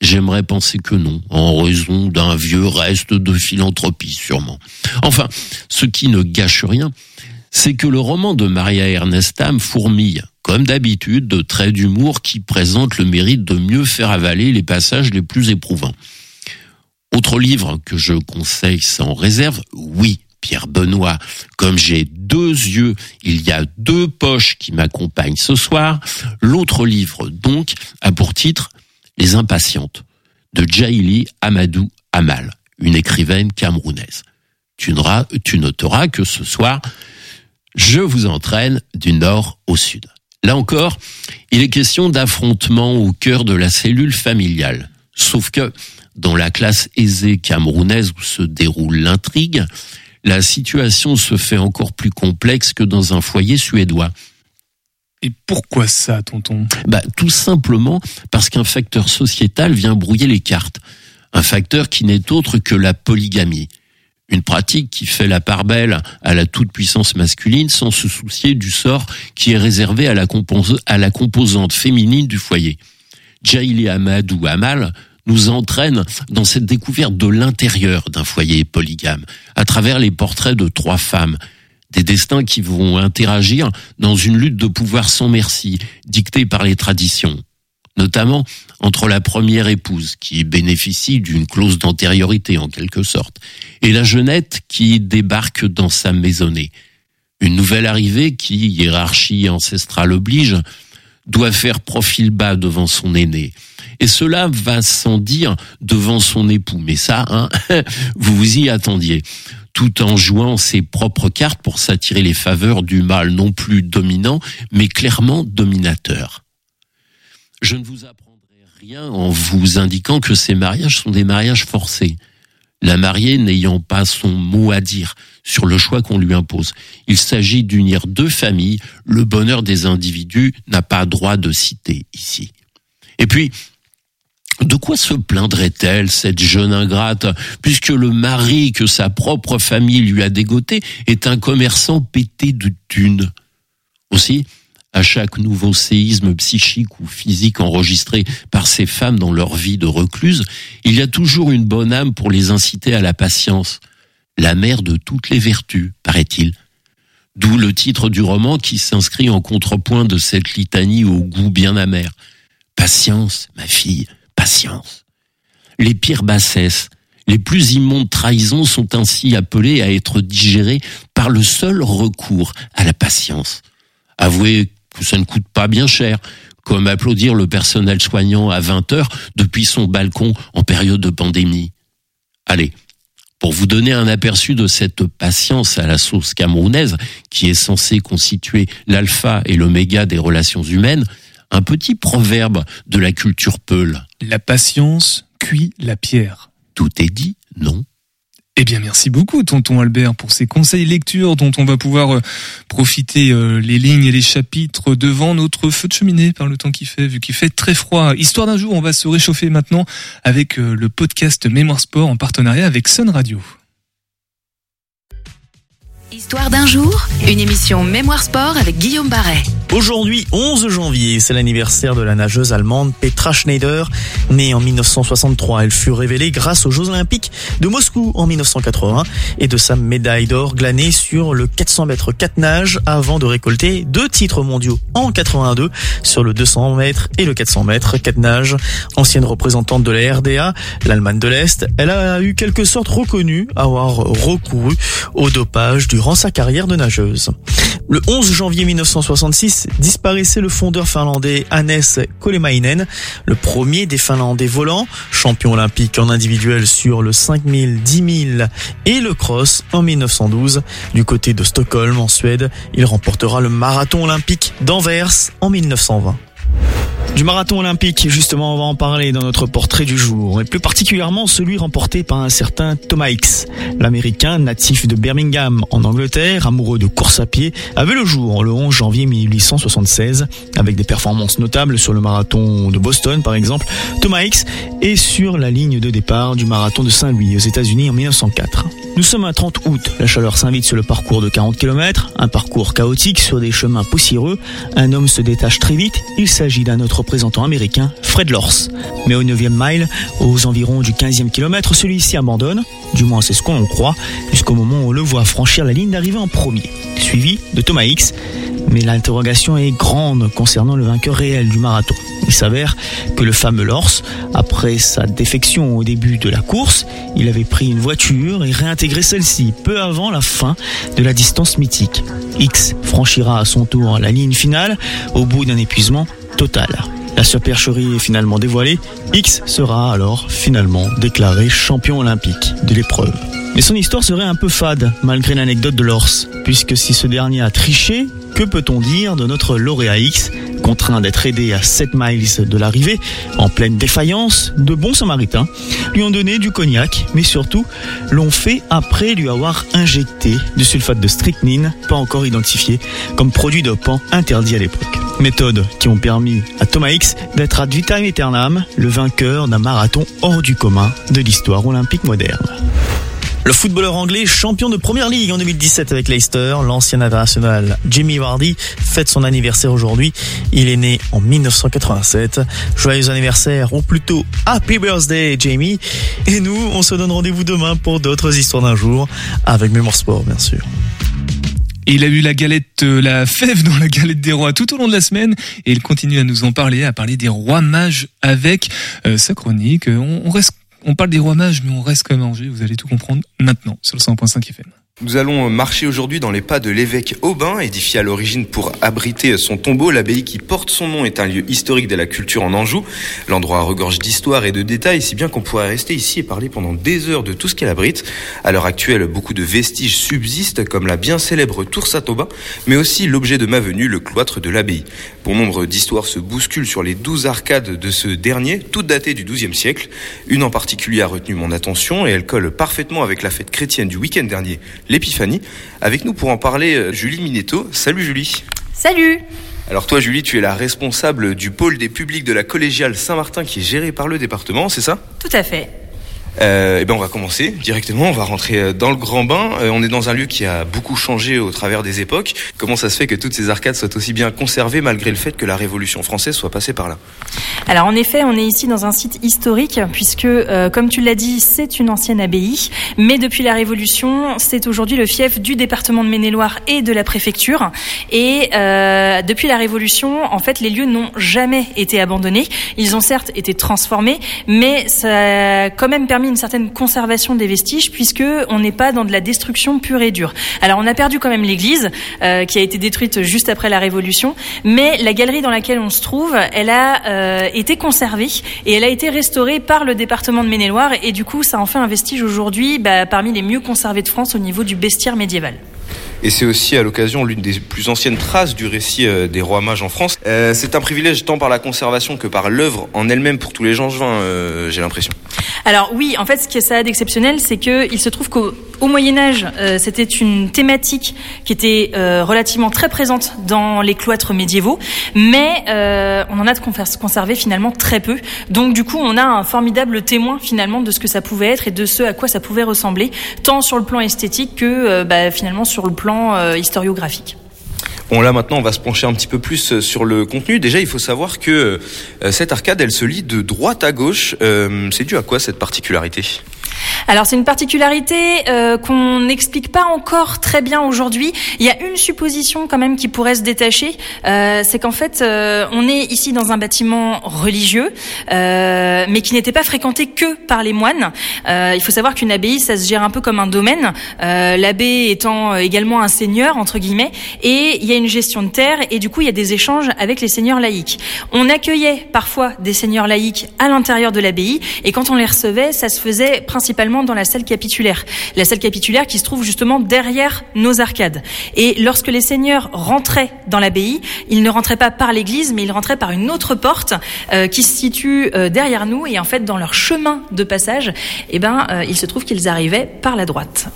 J'aimerais penser que non, en raison d'un vieux reste de philanthropie sûrement. Enfin, ce qui ne gâche rien, c'est que le roman de Maria Ernestam fourmille, comme d'habitude, de traits d'humour qui présentent le mérite de mieux faire avaler les passages les plus éprouvants. Autre livre que je conseille sans réserve, oui, Pierre Benoît, comme j'ai deux yeux, il y a deux poches qui m'accompagnent ce soir. L'autre livre, donc, a pour titre Les Impatientes, de Jaili Amadou Amal, une écrivaine camerounaise. Tu, tu noteras que ce soir, je vous entraîne du nord au sud. Là encore, il est question d'affrontement au cœur de la cellule familiale. Sauf que, dans la classe aisée camerounaise où se déroule l'intrigue, la situation se fait encore plus complexe que dans un foyer suédois. Et pourquoi ça, tonton? Bah, Tout simplement parce qu'un facteur sociétal vient brouiller les cartes. Un facteur qui n'est autre que la polygamie. Une pratique qui fait la part belle à la toute-puissance masculine sans se soucier du sort qui est réservé à la, à la composante féminine du foyer. Jaili Amadou Amal nous entraîne dans cette découverte de l'intérieur d'un foyer polygame, à travers les portraits de trois femmes, des destins qui vont interagir dans une lutte de pouvoir sans merci, dictée par les traditions, notamment entre la première épouse, qui bénéficie d'une clause d'antériorité en quelque sorte, et la jeunette qui débarque dans sa maisonnée. Une nouvelle arrivée qui, hiérarchie ancestrale oblige, doit faire profil bas devant son aîné. Et cela va sans dire devant son époux. Mais ça, hein, *laughs* vous vous y attendiez. Tout en jouant ses propres cartes pour s'attirer les faveurs du mâle non plus dominant, mais clairement dominateur. Je ne vous apprendrai rien en vous indiquant que ces mariages sont des mariages forcés. La mariée n'ayant pas son mot à dire sur le choix qu'on lui impose. Il s'agit d'unir deux familles. Le bonheur des individus n'a pas droit de citer ici. Et puis, de quoi se plaindrait-elle, cette jeune ingrate, puisque le mari que sa propre famille lui a dégoté est un commerçant pété de thunes? Aussi, à chaque nouveau séisme psychique ou physique enregistré par ces femmes dans leur vie de recluse, il y a toujours une bonne âme pour les inciter à la patience, la mère de toutes les vertus, paraît-il. D'où le titre du roman qui s'inscrit en contrepoint de cette litanie au goût bien amer. Patience, ma fille, patience. Les pires bassesses, les plus immondes trahisons sont ainsi appelées à être digérées par le seul recours à la patience. Avouez que ça ne coûte pas bien cher, comme applaudir le personnel soignant à 20 heures depuis son balcon en période de pandémie. Allez, pour vous donner un aperçu de cette patience à la sauce camerounaise, qui est censée constituer l'alpha et l'oméga des relations humaines, un petit proverbe de la culture peule. La patience cuit la pierre. Tout est dit, non eh bien, merci beaucoup, tonton Albert, pour ces conseils lecture dont on va pouvoir euh, profiter euh, les lignes et les chapitres devant notre feu de cheminée par le temps qui fait, vu qu'il fait très froid. Histoire d'un jour, on va se réchauffer maintenant avec euh, le podcast Mémoire Sport en partenariat avec Sun Radio. Histoire d'un jour, une émission Mémoire Sport avec Guillaume Barret. Aujourd'hui, 11 janvier, c'est l'anniversaire de la nageuse allemande Petra Schneider. Née en 1963, elle fut révélée grâce aux Jeux Olympiques de Moscou en 1980 et de sa médaille d'or glanée sur le 400 mètres 4 nages avant de récolter deux titres mondiaux en 82 sur le 200 mètres et le 400 mètres 4 nages. Ancienne représentante de la RDA, l'Allemagne de l'Est, elle a eu quelque sorte reconnu avoir recouru au dopage durant sa carrière de nageuse. Le 11 janvier 1966, disparaissait le fondeur finlandais Hannes Kolemainen, le premier des Finlandais volants, champion olympique en individuel sur le 5000, 10 000 et le cross en 1912. Du côté de Stockholm en Suède, il remportera le marathon olympique d'Anvers en 1920. Du marathon olympique, justement, on va en parler dans notre portrait du jour, et plus particulièrement celui remporté par un certain Thomas X. L'Américain, natif de Birmingham, en Angleterre, amoureux de course à pied, avait le jour le 11 janvier 1876, avec des performances notables sur le marathon de Boston, par exemple. Thomas X est sur la ligne de départ du marathon de Saint-Louis aux États-Unis en 1904. Nous sommes à 30 août, la chaleur s'invite sur le parcours de 40 km, un parcours chaotique sur des chemins poussiéreux. Un homme se détache très vite, il s'agit d'un autre représentant américain, Fred Lors. Mais au 9e mile, aux environs du 15e kilomètre, celui-ci abandonne, du moins c'est ce qu'on croit, jusqu'au moment où on le voit franchir la ligne d'arrivée en premier, suivi de Thomas X. Mais l'interrogation est grande concernant le vainqueur réel du marathon. Il s'avère que le fameux Lors, après sa défection au début de la course, il avait pris une voiture et réintégré celle-ci peu avant la fin de la distance mythique. X franchira à son tour la ligne finale au bout d'un épuisement La supercherie est finalement dévoilée. X sera alors finalement déclaré champion olympique de l'épreuve. Mais son histoire serait un peu fade, malgré l'anecdote de Lors, puisque si ce dernier a triché, que peut-on dire de notre lauréat X Contraint d'être aidé à 7 miles de l'arrivée, en pleine défaillance, de bons samaritains lui ont donné du cognac, mais surtout l'ont fait après lui avoir injecté du sulfate de strychnine, pas encore identifié comme produit dopant interdit à l'époque. Méthodes qui ont permis à Thomas X d'être ad vitam aeternam le vainqueur d'un marathon hors du commun de l'histoire olympique moderne. Le footballeur anglais champion de première ligue en 2017 avec Leicester, l'ancien international Jimmy Vardy fête son anniversaire aujourd'hui. Il est né en 1987. Joyeux anniversaire ou plutôt Happy Birthday Jamie. Et nous, on se donne rendez-vous demain pour d'autres histoires d'un jour avec Mémoire Sport bien sûr. Il a eu la galette, euh, la fève dans la galette des rois tout au long de la semaine et il continue à nous en parler, à parler des rois mages avec euh, sa chronique. On, on reste on parle des rois mages, mais on reste quand même en Vous allez tout comprendre maintenant sur le 100.5 FM. Nous allons marcher aujourd'hui dans les pas de l'évêque Aubin, édifié à l'origine pour abriter son tombeau. L'abbaye qui porte son nom est un lieu historique de la culture en Anjou. L'endroit regorge d'histoire et de détails, si bien qu'on pourrait rester ici et parler pendant des heures de tout ce qu'elle abrite. À l'heure actuelle, beaucoup de vestiges subsistent, comme la bien célèbre tour Saint-Aubin, mais aussi l'objet de ma venue, le cloître de l'abbaye. Bon nombre d'histoires se bousculent sur les douze arcades de ce dernier, toutes datées du XIIe siècle. Une en particulier a retenu mon attention et elle colle parfaitement avec la fête chrétienne du week-end dernier l'Épiphanie. Avec nous pour en parler, euh, Julie Minetto. Salut Julie. Salut. Alors toi Julie, tu es la responsable du pôle des publics de la collégiale Saint-Martin qui est gérée par le département, c'est ça? Tout à fait. Euh, eh ben on va commencer directement, on va rentrer euh, dans le grand bain. Euh, on est dans un lieu qui a beaucoup changé au travers des époques. Comment ça se fait que toutes ces arcades soient aussi bien conservées malgré le fait que la Révolution française soit passée par là? Alors en effet, on est ici dans un site historique puisque, euh, comme tu l'as dit, c'est une ancienne abbaye. Mais depuis la Révolution, c'est aujourd'hui le fief du département de Maine-et-Loire et de la préfecture. Et depuis la Révolution, en fait, les lieux n'ont jamais été abandonnés. Ils ont certes été transformés, mais ça a quand même permis une certaine conservation des vestiges puisque on n'est pas dans de la destruction pure et dure. Alors on a perdu quand même l'église euh, qui a été détruite juste après la Révolution, mais la galerie dans laquelle on se trouve, elle a euh, été conservée et elle a été restaurée par le département de Maine-et-Loire et du coup ça en fait un vestige aujourd'hui bah, parmi les mieux conservés de France au niveau du bestiaire médiéval. Et c'est aussi à l'occasion l'une des plus anciennes traces du récit euh, des rois mages en France. Euh, c'est un privilège tant par la conservation que par l'œuvre en elle-même pour tous les gens euh, j'ai l'impression. Alors oui, en fait, ce qui ça a d'exceptionnel, c'est que il se trouve qu'au au Moyen Âge, euh, c'était une thématique qui était relativement très présente dans les cloîtres médiévaux, mais on en a de conservé finalement très peu. Donc du coup, on a un formidable témoin finalement de ce que ça pouvait être et de ce à quoi ça pouvait ressembler, tant sur le plan esthétique que bah, finalement sur le plan historiographique. Bon là maintenant on va se pencher un petit peu plus euh, sur le contenu. Déjà il faut savoir que euh, cette arcade elle se lit de droite à gauche. Euh, c'est dû à quoi cette particularité? Alors c'est une particularité euh, qu'on n'explique pas encore très bien aujourd'hui. Il y a une supposition quand même qui pourrait se détacher, euh, c'est qu'en fait euh, on est ici dans un bâtiment religieux, euh, mais qui n'était pas fréquenté que par les moines. Euh, il faut savoir qu'une abbaye ça se gère un peu comme un domaine, euh, l'abbé étant également un seigneur entre guillemets, et il y a une gestion de terre et du coup il y a des échanges avec les seigneurs laïcs. On accueillait parfois des seigneurs laïcs à l'intérieur de l'abbaye et quand on les recevait, ça se faisait dans la salle capitulaire. La salle capitulaire qui se trouve justement derrière nos arcades. Et lorsque les seigneurs rentraient dans l'abbaye, ils ne rentraient pas par l'église, mais ils rentraient par une autre porte euh, qui se situe euh, derrière nous. Et en fait, dans leur chemin de passage, eh ben, euh, il se trouve qu'ils arrivaient par la droite.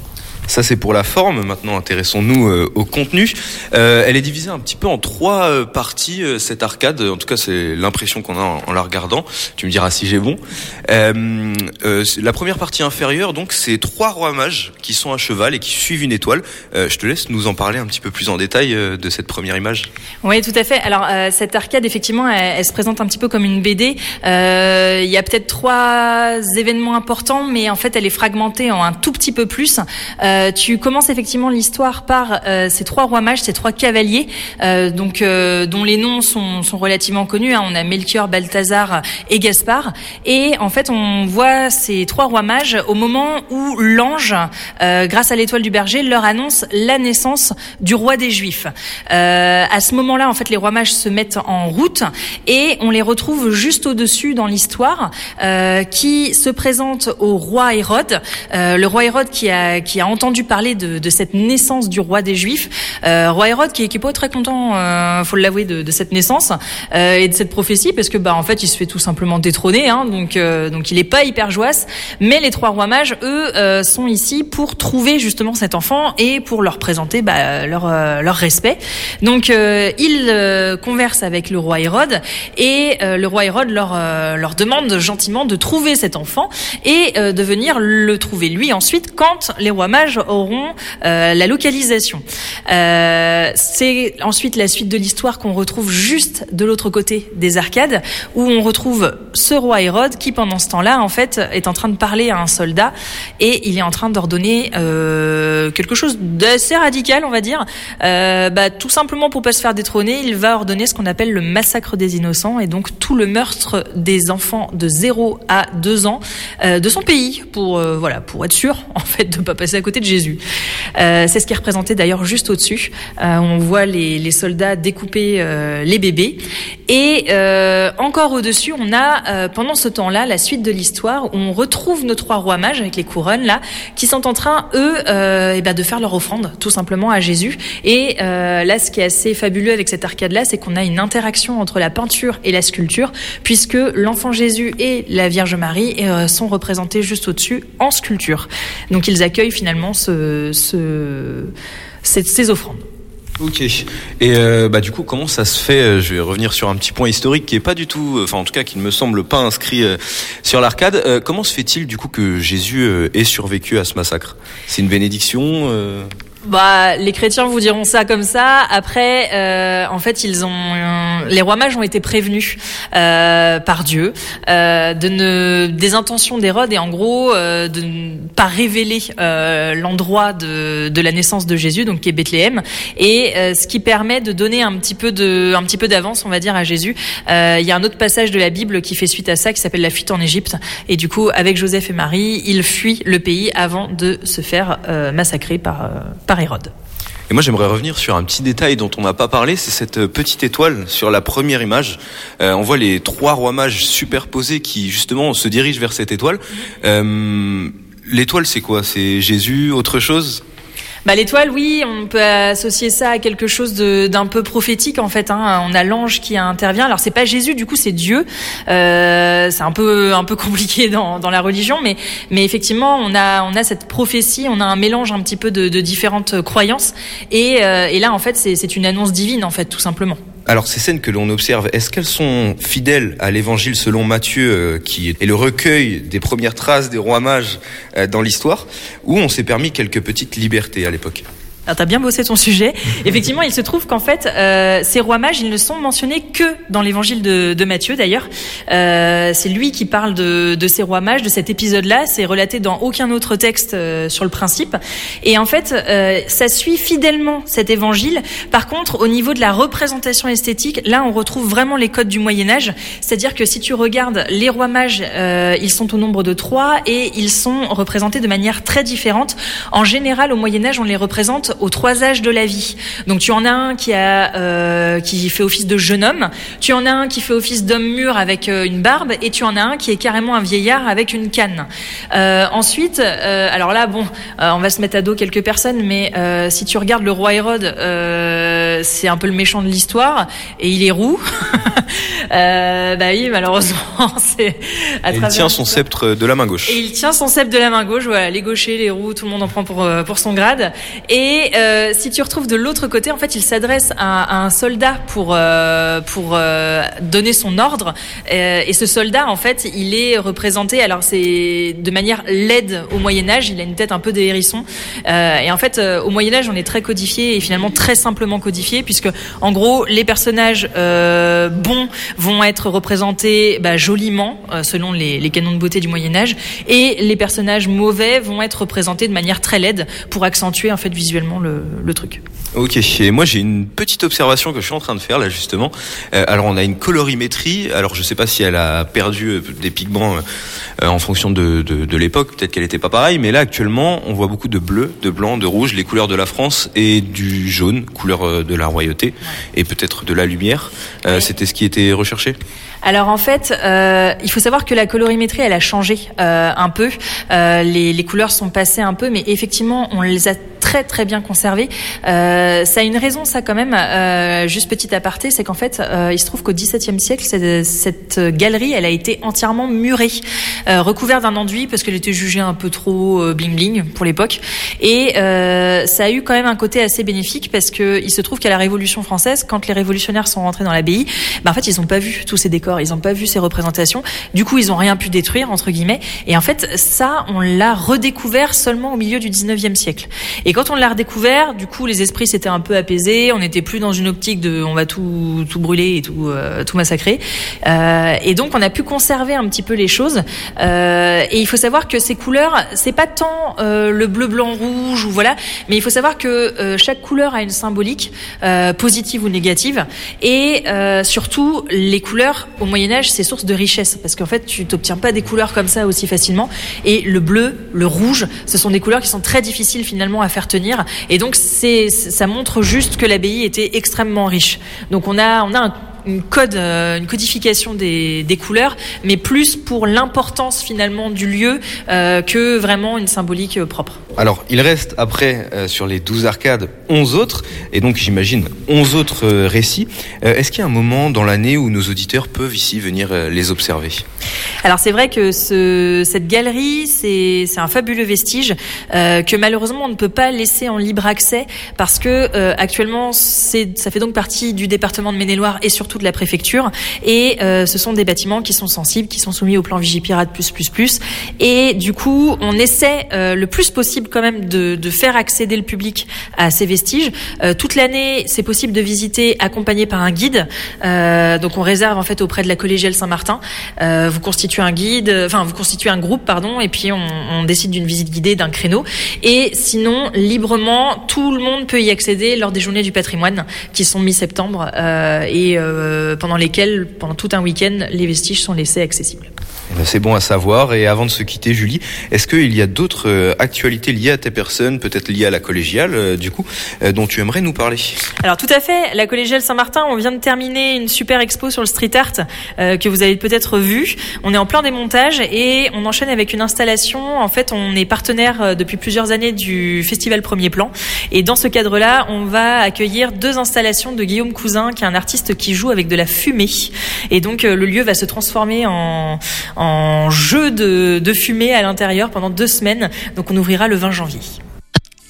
Ça c'est pour la forme. Maintenant intéressons-nous euh, au contenu. Euh, elle est divisée un petit peu en trois euh, parties cette arcade. En tout cas c'est l'impression qu'on a en, la regardant. Tu me diras si j'ai bon. la première partie inférieure donc c'est trois rois mages qui sont à cheval et qui suivent une étoile. je te laisse nous en parler un petit peu plus en détail de cette première image. Oui tout à fait. Alors cette arcade effectivement elle, se présente un petit peu comme une BD. Il y a peut-être trois événements importants mais en fait elle est fragmentée en un tout petit peu plus. Tu commences effectivement l'histoire par euh, ces trois rois mages, ces trois cavaliers, euh, donc dont les noms sont, sont relativement connus. Hein. On a Melchior, Balthazar et Gaspard. Et en fait, on voit ces trois rois mages au moment où l'ange, grâce à l'étoile du berger, leur annonce la naissance du roi des Juifs. à ce moment-là, en fait, les rois mages se mettent en route et on les retrouve juste au-dessus dans l'histoire, qui se présente au roi Hérode. le roi Hérode qui a qui a entendu entendu parler de, de, cette naissance du roi des Juifs, euh, roi Hérode qui, qui est pas très content, euh, faut l'avouer, de, de, cette naissance euh, et de cette prophétie, parce que bah en fait il se fait tout simplement détrôner, hein, donc euh, donc il est pas hyper joyeux. Mais les trois rois mages, eux, euh, sont ici pour trouver justement cet enfant et pour leur présenter bah, leur leur respect. Donc ils conversent avec le roi Hérode et le roi Hérode leur leur demande gentiment de trouver cet enfant et de venir le trouver lui ensuite quand les rois mages auront euh, la localisation. Euh, c'est ensuite la suite de l'histoire qu'on retrouve juste de l'autre côté des arcades, où on retrouve ce roi Hérode qui, pendant ce temps-là, en fait, est en train de parler à un soldat et il est en train d'ordonner euh, quelque chose d'assez radical, on va dire. Bah, tout simplement pour pas se faire détrôner, il va ordonner ce qu'on appelle le massacre des innocents et donc tout le meurtre des enfants de 0 à 2 ans de son pays pour voilà pour être sûr *laughs* en fait de pas passer à côté Jésus. Euh, c'est ce qui est représenté d'ailleurs juste au-dessus. Euh, on voit les, soldats découper euh, les bébés. Et encore au-dessus, on a pendant ce temps-là la suite de l'histoire où on retrouve nos trois rois mages avec les couronnes là, qui sont en train eux eh ben, de faire leur offrande tout simplement à Jésus. Et là, ce qui est assez fabuleux avec cette arcade-là, c'est qu'on a une interaction entre la peinture et la sculpture, puisque l'enfant Jésus et la Vierge Marie sont représentés juste au-dessus en sculpture. Donc ils accueillent finalement ce, ce, ces, offrandes. Ok. Et euh, bah du coup, comment ça se fait euh, Je vais revenir sur un petit point historique qui est pas du tout, enfin en tout cas qui ne me semble pas inscrit euh, sur l'arcade. Euh, comment se fait-il du coup que Jésus euh, ait survécu à ce massacre? C'est une bénédiction bah, les chrétiens vous diront ça comme ça. Après, euh, en fait, ils ont, euh, les rois mages ont été prévenus euh, par Dieu euh, de ne, des intentions d'Hérode et en gros euh, de ne pas révéler l'endroit de, de la naissance de Jésus, donc qui est Bethléem, et ce qui permet de donner un petit peu de, un petit peu d'avance, on va dire, à Jésus. Il y a un autre passage de la Bible qui fait suite à ça, qui s'appelle la fuite en Égypte, et du coup, avec Joseph et Marie, ils fuient le pays avant de se faire massacrer par, par Et moi j'aimerais revenir sur un petit détail dont on n'a pas parlé, c'est cette petite étoile sur la première image. Euh, on voit les trois rois mages superposés qui justement se dirigent vers cette étoile. Euh, l'étoile c'est quoi? C'est Jésus, autre chose? Bah, l'étoile, oui, on peut associer ça à quelque chose d'un peu prophétique en fait. Hein. On a l'ange qui intervient. Alors c'est pas Jésus, du coup c'est Dieu. Euh, c'est un peu un peu *laughs* compliqué dans, dans la religion, mais mais effectivement on a on a cette prophétie, on a un mélange un petit peu de, de différentes croyances et, euh, et là en fait c'est une annonce divine en fait tout simplement. Alors ces scènes que l'on observe, est-ce qu'elles sont fidèles à l'évangile selon Matthieu, euh, qui est le recueil des premières traces des rois mages euh, dans l'histoire, ou on s'est permis quelques petites libertés à l'époque? Ah, T'as bien bossé ton sujet. *laughs* Effectivement, il se trouve qu'en fait, euh, ces rois mages, ils ne sont mentionnés que dans l'évangile de, de, Matthieu, d'ailleurs. Euh, c'est lui qui parle de, de, ces rois mages, de cet épisode-là. C'est relaté dans aucun autre texte euh, sur le principe. Et en fait, euh, ça suit fidèlement cet évangile. Par contre, au niveau de la représentation esthétique, là, on retrouve vraiment les codes du Moyen Âge. C'est-à-dire que si tu regardes les rois mages, euh, ils sont au nombre de trois et ils sont représentés de manière très différente. En général, au Moyen Âge, on les représente aux trois âges de la vie. Donc tu en as un qui a euh, qui fait office de jeune homme, tu en as un qui fait office d'homme mûr avec euh, une barbe, et tu en as un qui est carrément un vieillard avec une canne. Euh, ensuite, euh, alors là, bon, euh, on va se mettre à dos quelques personnes, mais euh, si tu regardes le roi Hérode, c'est un peu le méchant de l'histoire, et il est roux. *laughs* bah oui, malheureusement, *laughs* c'est. Il tient son sceptre de la main gauche. Et il tient son sceptre de la main gauche. Voilà, les gauchers, les roux, tout le monde en prend pour pour son grade. Et euh, si tu retrouves de l'autre côté, en fait, il s'adresse à, un soldat pour euh, pour euh, donner son ordre. Et ce soldat, en fait, il est représenté. Alors c'est de manière laide au Moyen Âge. Il a une tête un peu de hérisson. Euh, et en fait, au Moyen Âge, on est très codifié et finalement très simplement codifié, puisque en gros, les personnages bons vont être représentés bah, joliment selon les, les canons de beauté du Moyen Âge, et les personnages mauvais vont être représentés de manière très laide pour accentuer en fait visuellement le, le truc. Ok, et moi j'ai une petite observation que je suis en train de faire là justement. Euh, alors on a une colorimétrie. Alors je sais pas si elle a perdu euh, des pigments euh, en fonction de, de, de l'époque. Peut-être qu'elle n'était pas pareille. Mais là actuellement, on voit beaucoup de bleu, de blanc, de rouge, les couleurs de la France et du jaune, couleur euh, de la royauté et peut-être de la lumière. Euh, C'était ce qui était recherché? Alors en fait, euh, il faut savoir que la colorimétrie, elle a changé euh, un peu. Euh, les, les couleurs sont passées un peu, mais effectivement, on les a très très bien conservées. Euh, ça a une raison, ça quand même. Euh, juste petit aparté, c'est qu'en fait, euh, il se trouve qu'au XVIIe siècle, cette, cette galerie, elle a été entièrement murée, recouverte d'un enduit parce qu'elle était jugée un peu trop bling bling pour l'époque. Et ça a eu quand même un côté assez bénéfique parce que il se trouve qu'à la Révolution française, quand les révolutionnaires sont rentrés dans l'abbaye, ben en fait, ils n'ont pas vu tous ces décors, ils n'ont pas vu ces représentations. Du coup, ils n'ont rien pu détruire entre guillemets. Et en fait, ça, on l'a redécouvert seulement au milieu du 19e siècle. Et quand on l'a redécouvert, du coup, les esprits s'étaient un peu apaisés. On n'était plus dans une optique de on va tout tout brûler et tout euh, tout massacrer. Euh, et donc, on a pu conserver un petit peu les choses. Euh, et il faut savoir que ces couleurs, c'est pas tant euh, le bleu, blanc, rouge ou voilà, mais il faut savoir que euh, chaque couleur a une symbolique euh, positive ou négative. Et surtout, les couleurs au Moyen Âge, c'est source de richesse parce qu'en fait, tu t'obtiens pas des couleurs comme ça aussi facilement. Et le bleu, le rouge, ce sont des couleurs qui sont très difficiles finalement à faire tenir. Et donc, c'est ça montre juste que l'abbaye était extrêmement riche. Donc, on a on a un une code, euh, une codification des, des couleurs, mais plus pour l'importance finalement du lieu euh, que vraiment une symbolique euh, propre. Alors, il reste après euh, sur les 12 arcades 11 autres, et donc j'imagine 11 autres euh, récits. Est-ce qu'il y a un moment dans l'année où nos auditeurs peuvent ici venir les observer? Alors c'est vrai que ce, cette galerie, c'est un fabuleux vestige que malheureusement on ne peut pas laisser en libre accès parce que actuellement ça fait donc partie du département de Maine-et-Loire et surtout de la préfecture et euh, ce sont des bâtiments qui sont sensibles, qui sont soumis au plan Vigipirate et du coup on essaie euh, le plus possible quand même de, faire accéder le public à ces vestiges. Euh, toute l'année c'est possible de visiter accompagné par un guide. Donc on réserve en fait auprès de la collégiale Saint-Martin. Vous constituez un guide, enfin vous constituez un groupe pardon, et puis on, on décide d'une visite guidée d'un créneau. Et sinon librement, tout le monde peut y accéder lors des journées du patrimoine qui sont mi-septembre et pendant lesquelles pendant tout un week-end les vestiges sont laissés accessibles. Eh ben, C'est bon à savoir. Et avant de se quitter, Julie, est-ce qu'il y a d'autres euh, actualités liées à tes personnes, peut-être liées à la collégiale, euh, du coup, euh, dont tu aimerais nous parler? Alors tout à fait, la collégiale Saint-Martin, on vient de terminer une super expo sur le street art que vous avez peut-être vu. On est en plein démontage et on enchaîne avec une installation. En fait, on est partenaire depuis plusieurs années du festival Premier Plan et dans ce cadre-là, on va accueillir deux installations de Guillaume Cousin, qui est un artiste qui joue avec de la fumée. Et donc le lieu va se transformer en, en jeu de, de fumée à l'intérieur pendant deux semaines. Donc on ouvrira le 20 janvier.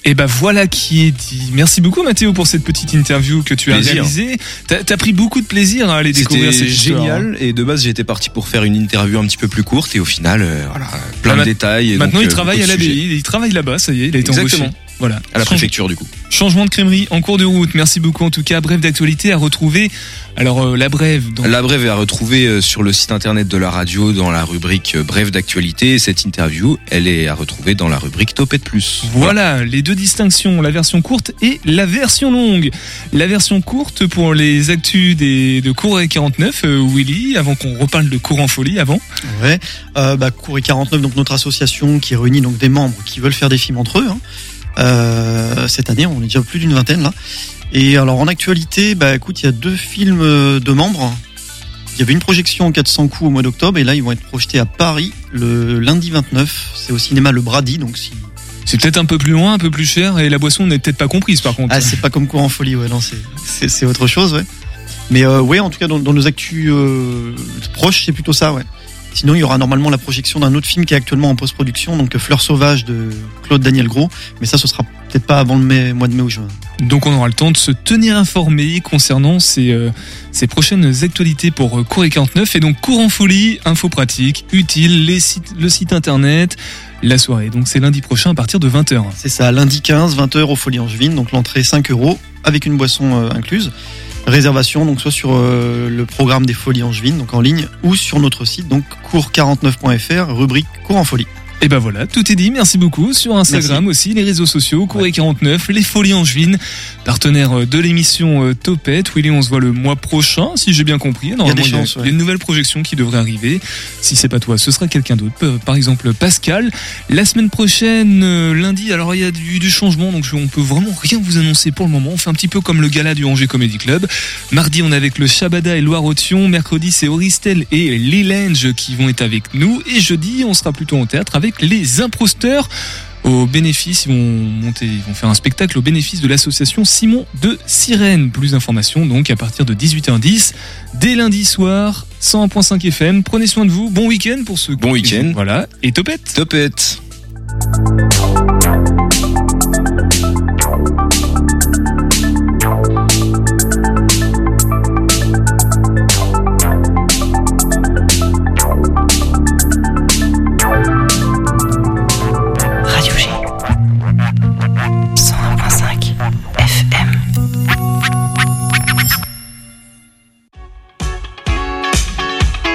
Et ben voilà qui est dit. Merci beaucoup Mathéo pour cette petite interview que tu as Plaisir. réalisée. T'as as pris beaucoup de plaisir à aller découvrir C'était cette histoire, hein. génial. Et de base, j'étais parti pour faire une interview un petit peu plus courte. Et au final, euh, voilà, plein de ma- détails. et Maintenant donc, il euh, travaille à l'abbaye, il travaille là-bas, ça y est, il a été Exactement. embauché. Voilà. À la Change- préfecture, du coup. Changement de crèmerie en cours de route. Merci beaucoup en tout cas. Bref d'actualité à retrouver. Alors euh, la brève. Dans... La brève est à retrouver euh, sur le site internet de la radio dans la rubrique euh, brève d'actualité. Cette interview, elle est à retrouver dans la rubrique Topette Plus. Voilà les deux distinctions, la version courte et la version longue. La version courte pour les actus des, de Cours et 49, euh, Willy, avant qu'on reparle de Cours en folie avant. Ouais, euh, bah, Cour et 49, donc notre association qui réunit donc des membres qui veulent faire des films entre eux. hein. Euh, cette année, on est déjà plus d'une vingtaine là. Et alors en actualité, bah écoute, il y a deux films euh, de membres. Il y avait une projection en 400 coups au mois d'octobre et là ils vont être projetés à Paris le lundi 29. C'est au cinéma Le Brady, donc si. C'est peut-être un peu plus loin, un peu plus cher et la boisson n'est peut-être pas comprise par contre. Ah, c'est pas comme cours en folie, ouais, non, c'est- autre chose, ouais. Mais euh, ouais, en tout cas, dans, dans nos actus euh, proches, c'est plutôt ça, ouais. Sinon, il y aura normalement la projection d'un autre film qui est actuellement en post-production, donc Fleur sauvage de Claude Daniel Gros. Mais ça, ce sera peut-être pas avant le mai- mois de mai ou juin. Donc on aura le temps de se tenir informé concernant ces, euh, ces prochaines actualités pour euh, Cours et 49 et donc Cours en folie, info pratique, utile, les sites, le site internet, la soirée. Donc c'est lundi prochain à partir de 20h. C'est ça, lundi 15, 20h au Folie Angevine, donc l'entrée 5 euros avec une boisson euh, incluse. Réservation, donc soit sur euh, le programme des Folies Angevines, donc en ligne, ou sur notre site, donc cours49.fr, rubrique cours en folie. Et ben voilà, tout est dit. Merci beaucoup. Sur Instagram aussi, les réseaux sociaux, Courrier 49, les Folies Angevines, partenaire euh, de l'émission euh, Topette. Willy, on se voit le mois prochain, si j'ai bien compris. Normalement, des chances, il y a ouais. une nouvelle projection qui devrait arriver. Si c'est pas toi, ce sera quelqu'un d'autre. Par exemple, Pascal. La semaine prochaine, euh, lundi, alors il y a du, du changement, donc on peut vraiment rien vous annoncer pour le moment. On fait un petit peu comme le gala du Angers Comedy Club. Mardi, on est avec le Shabada et Loire-Othion. Mercredi, c'est Auristel et Lilange qui vont être avec nous. Et jeudi, on sera plutôt en théâtre avec les imposteurs. Au bénéfice, ils vont monter, ils vont faire un spectacle au bénéfice de l'association Simon de Sirène. Plus d'informations donc à partir de 18h10 dès lundi soir, 101.5 FM. Prenez soin de vous. Bon week-end pour ceux. Bon week-end. Voilà. Et topette. Topette.